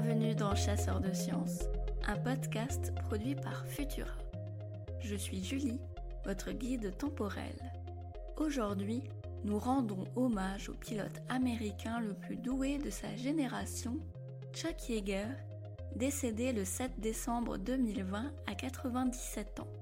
Bienvenue dans Chasseurs de sciences, un podcast produit par Futura. Je suis Julie, votre guide temporel. Aujourd'hui, nous rendons hommage au pilote américain le plus doué de sa génération, Chuck Yeager, décédé le 7 décembre 2020 à 97 ans.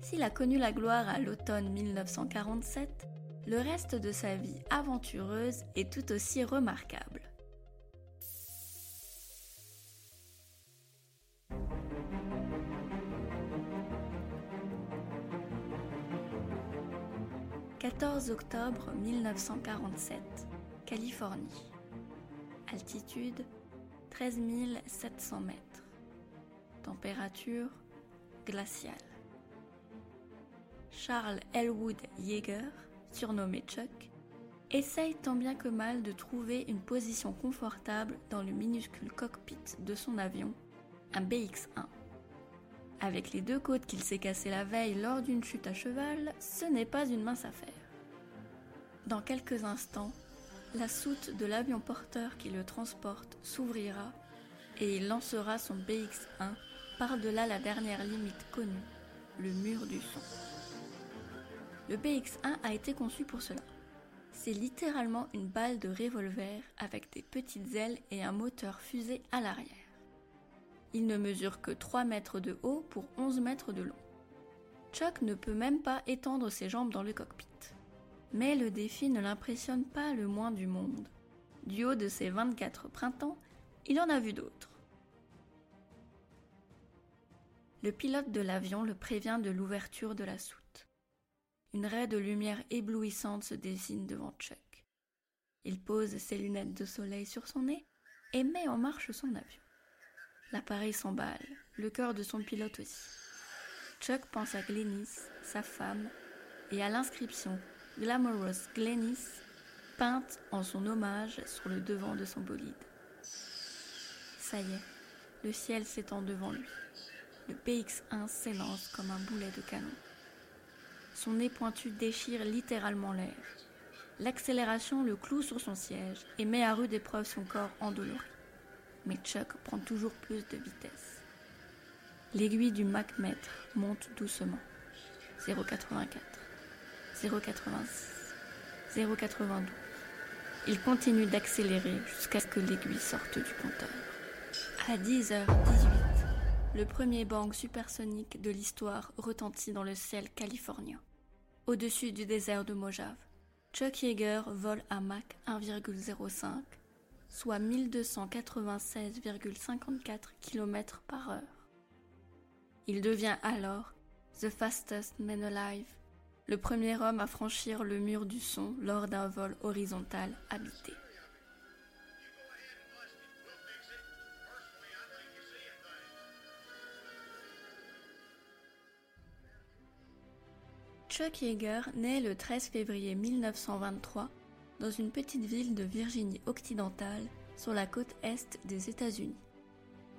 S'il a connu la gloire à l'automne 1947, le reste de sa vie aventureuse est tout aussi remarquable. « 14 octobre 1947, Californie. Altitude 13 700 mètres. Température glaciale. Charles Elwood Yeager, surnommé Chuck, essaye tant bien que mal de trouver une position confortable dans le minuscule cockpit de son avion, un BX-1. Avec les deux côtes qu'il s'est cassées la veille lors d'une chute à cheval, ce n'est pas une mince affaire. Dans quelques instants, la soute de l'avion porteur qui le transporte s'ouvrira et il lancera son BX-1 par-delà la dernière limite connue, le mur du son. Le BX-1 a été conçu pour cela. C'est littéralement une balle de revolver avec des petites ailes et un moteur fusée à l'arrière. Il ne mesure que 3 mètres de haut pour 11 mètres de long. Chuck ne peut même pas étendre ses jambes dans le cockpit. Mais le défi ne l'impressionne pas le moins du monde. Du haut de ses 24 printemps, il en a vu d'autres. Le pilote de l'avion le prévient de l'ouverture de la soute. Une raie de lumière éblouissante se dessine devant Chuck. Il pose ses lunettes de soleil sur son nez et met en marche son avion. L'appareil s'emballe, le cœur de son pilote aussi. Chuck pense à Glennis, sa femme, et à l'inscription Glamorous Glennis peinte en son hommage sur le devant de son bolide. Ça y est, le ciel s'étend devant lui. Le PX1 s'élance comme un boulet de canon. Son nez pointu déchire littéralement l'air. L'accélération le cloue sur son siège et met à rude épreuve son corps endolori. Mais Chuck prend toujours plus de vitesse. L'aiguille du Mach-mètre monte doucement. 0,84, 0,86, 0,92. Il continue d'accélérer jusqu'à ce que l'aiguille sorte du compteur. À 10h18, le premier bang supersonique de l'histoire retentit dans le ciel californien. Au-dessus du désert de Mojave, Chuck Yeager vole à Mach 1,05, soit 1296,54 km par heure. Il devient alors The Fastest Man Alive, le premier homme à franchir le mur du son lors d'un vol horizontal habité. Chuck Yeager naît le 13 février 1923 dans une petite ville de Virginie occidentale sur la côte est des États-Unis.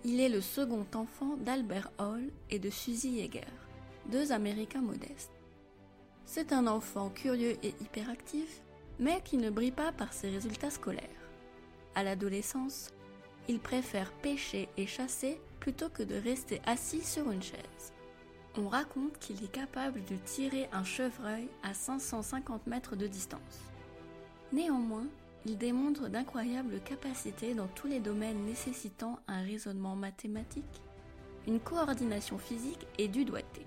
Il est le second enfant d'Albert Hall et de Suzy Yeager, deux Américains modestes. C'est un enfant curieux et hyperactif, mais qui ne brille pas par ses résultats scolaires. À l'adolescence, il préfère pêcher et chasser plutôt que de rester assis sur une chaise on raconte qu'il est capable de tirer un chevreuil à 550 mètres de distance. Néanmoins, il démontre d'incroyables capacités dans tous les domaines nécessitant un raisonnement mathématique, une coordination physique et du doigté.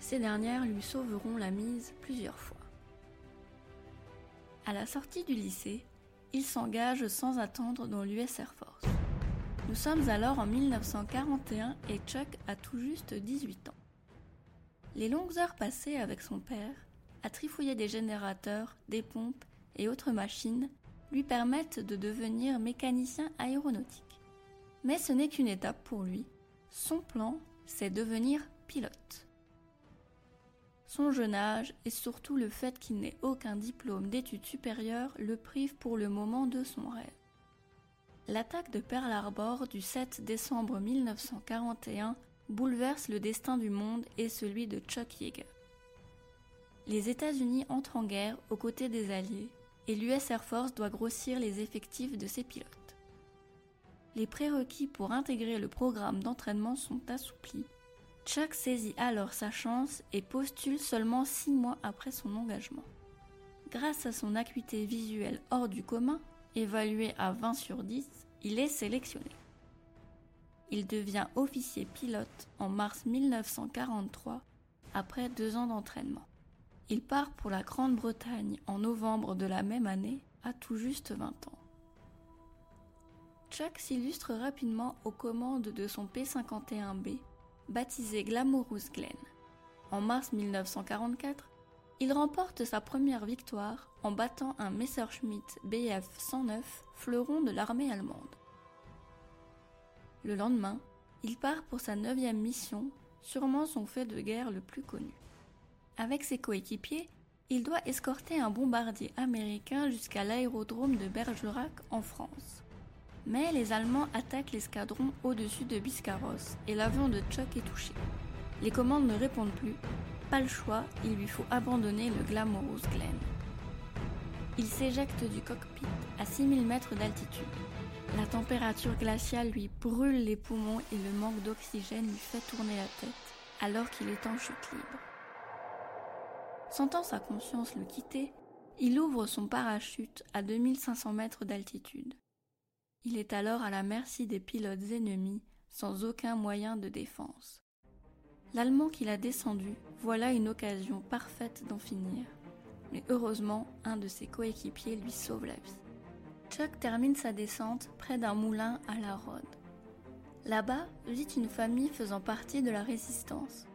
Ces dernières lui sauveront la mise plusieurs fois. À la sortie du lycée, il s'engage sans attendre dans l'US Air Force. Nous sommes alors en 1941 et Chuck a tout juste 18 ans. Les longues heures passées avec son père, à trifouiller des générateurs, des pompes et autres machines, lui permettent de devenir mécanicien aéronautique. Mais ce n'est qu'une étape pour lui. Son plan, c'est devenir pilote. Son jeune âge et surtout le fait qu'il n'ait aucun diplôme d'études supérieures le privent pour le moment de son rêve. L'attaque de Pearl Harbor du 7 décembre 1941 bouleverse le destin du monde et celui de Chuck Yeager. Les États-Unis entrent en guerre aux côtés des Alliés et l'US Air Force doit grossir les effectifs de ses pilotes. les prérequis pour intégrer le programme d'entraînement sont assouplis. Chuck saisit alors sa chance et postule seulement six mois après son engagement. Grâce à son acuité visuelle hors du commun, évaluée à 20 sur 10, il est sélectionné. Il devient officier pilote en mars 1943 après deux ans d'entraînement. Il part pour la Grande-Bretagne en novembre de la même année à tout juste 20 ans. Chuck s'illustre rapidement aux commandes de son P-51B, baptisé Glamorous Glen. En mars 1944, il remporte sa première victoire en battant un Messerschmitt Bf 109, fleuron de l'armée allemande. Le lendemain, il part pour sa neuvième mission, sûrement son fait de guerre le plus connu. Avec ses coéquipiers, il doit escorter un bombardier américain jusqu'à l'aérodrome de Bergerac en France. Mais les Allemands attaquent l'escadron au-dessus de Biscarrosse et l'avion de Chuck est touché. Les commandes ne répondent plus. Pas le choix, il lui faut abandonner le Glamorous Glen. Il s'éjecte du cockpit à 6000 mètres d'altitude. La température glaciale lui brûle les poumons et le manque d'oxygène lui fait tourner la tête alors qu'il est en chute libre. Sentant sa conscience le quitter, il ouvre son parachute à 2500 mètres d'altitude. Il est alors à la merci des pilotes ennemis sans aucun moyen de défense. L'Allemand qu'il a descendu, voilà une occasion parfaite d'en finir. Mais heureusement, un de ses coéquipiers lui sauve la vie. Chuck termine sa descente près d'un moulin à la Rhode. Là-bas vit une famille faisant partie de la résistance.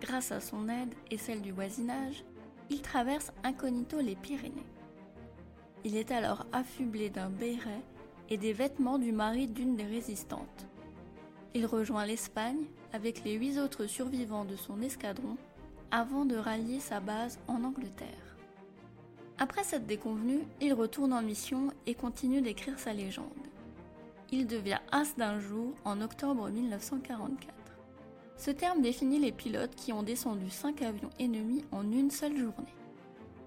Grâce à son aide et celle du voisinage, il traverse incognito les Pyrénées. Il est alors affublé d'un béret et des vêtements du mari d'une des résistantes. Il rejoint l'Espagne avec les huit autres survivants de son escadron avant de rallier sa base en Angleterre. Après cette déconvenue, il retourne en mission et continue d'écrire sa légende. Il devient as d'un jour en octobre 1944. Ce terme définit les pilotes qui ont descendu cinq avions ennemis en une seule journée.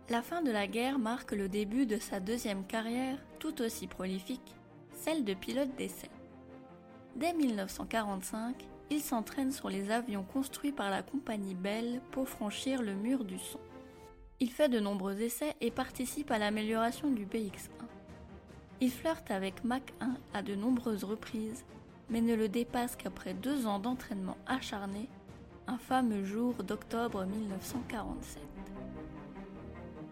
La fin de la guerre marque le début de sa deuxième carrière, tout aussi prolifique, celle de pilote d'essai. Dès 1945, il s'entraîne sur les avions construits par la compagnie Bell pour franchir le mur du son. Il fait de nombreux essais et participe à l'amélioration du BX-1. Il flirte avec Mach 1 à de nombreuses reprises, mais ne le dépasse qu'après deux ans d'entraînement acharné, un fameux jour d'octobre 1947.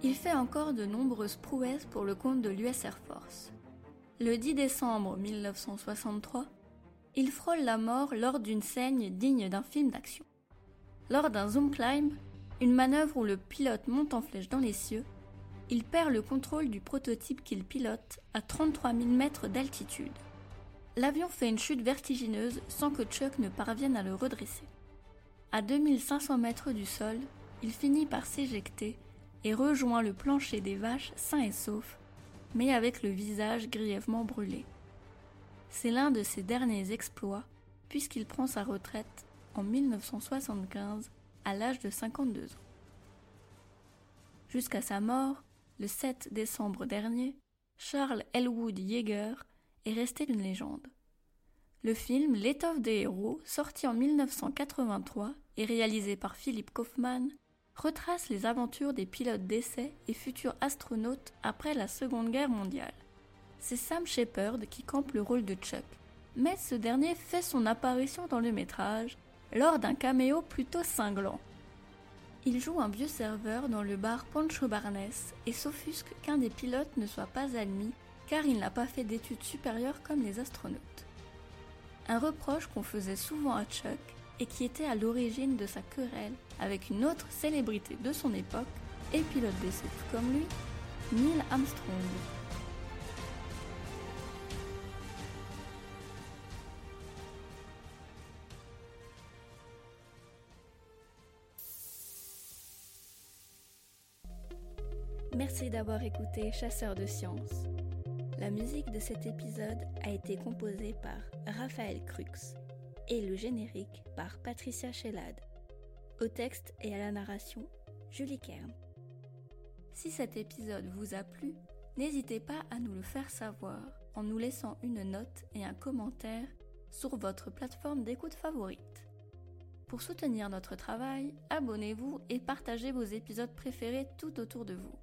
Il fait encore de nombreuses prouesses pour le compte de l'US Air Force. Le 10 décembre 1963, il frôle la mort lors d'une scène digne d'un film d'action. Lors d'un zoom climb, une manœuvre où le pilote monte en flèche dans les cieux, il perd le contrôle du prototype qu'il pilote à 33 000 mètres d'altitude. L'avion fait une chute vertigineuse sans que Chuck ne parvienne à le redresser. À 2500 mètres du sol, il finit par s'éjecter et rejoint le plancher des vaches sain et sauf mais avec le visage grièvement brûlé. C'est l'un de ses derniers exploits, puisqu'il prend sa retraite en 1975 à l'âge de 52 ans. Jusqu'à sa mort, le 7 décembre dernier, Charles Elwood Yeager est resté une légende. Le film L'étoffe des héros, sorti en 1983 et réalisé par Philip Kaufman, retrace les aventures des pilotes d'essai et futurs astronautes après la Seconde Guerre mondiale. C'est Sam Shepard qui campe le rôle de Chuck, mais ce dernier fait son apparition dans le métrage lors d'un caméo plutôt cinglant. Il joue un vieux serveur dans le bar Pancho Barnes et s'offusque qu'un des pilotes ne soit pas admis car il n'a pas fait d'études supérieures comme les astronautes. Un reproche qu'on faisait souvent à Chuck et qui était à l'origine de sa querelle avec une autre célébrité de son époque et pilote d'essai tout comme lui, Neil Armstrong. Merci d'avoir écouté Chasseur de sciences. La musique de cet épisode a été composée par Raphaël Crux et le générique par Patricia Shellad. Au texte et à la narration, Julie Kern. Si cet épisode vous a plu, n'hésitez pas à nous le faire savoir en nous laissant une note et un commentaire sur votre plateforme d'écoute favorite. Pour soutenir notre travail, abonnez-vous et partagez vos épisodes préférés tout autour de vous.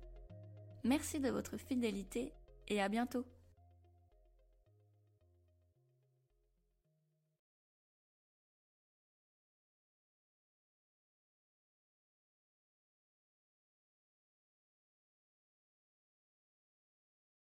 Merci de votre fidélité et à bientôt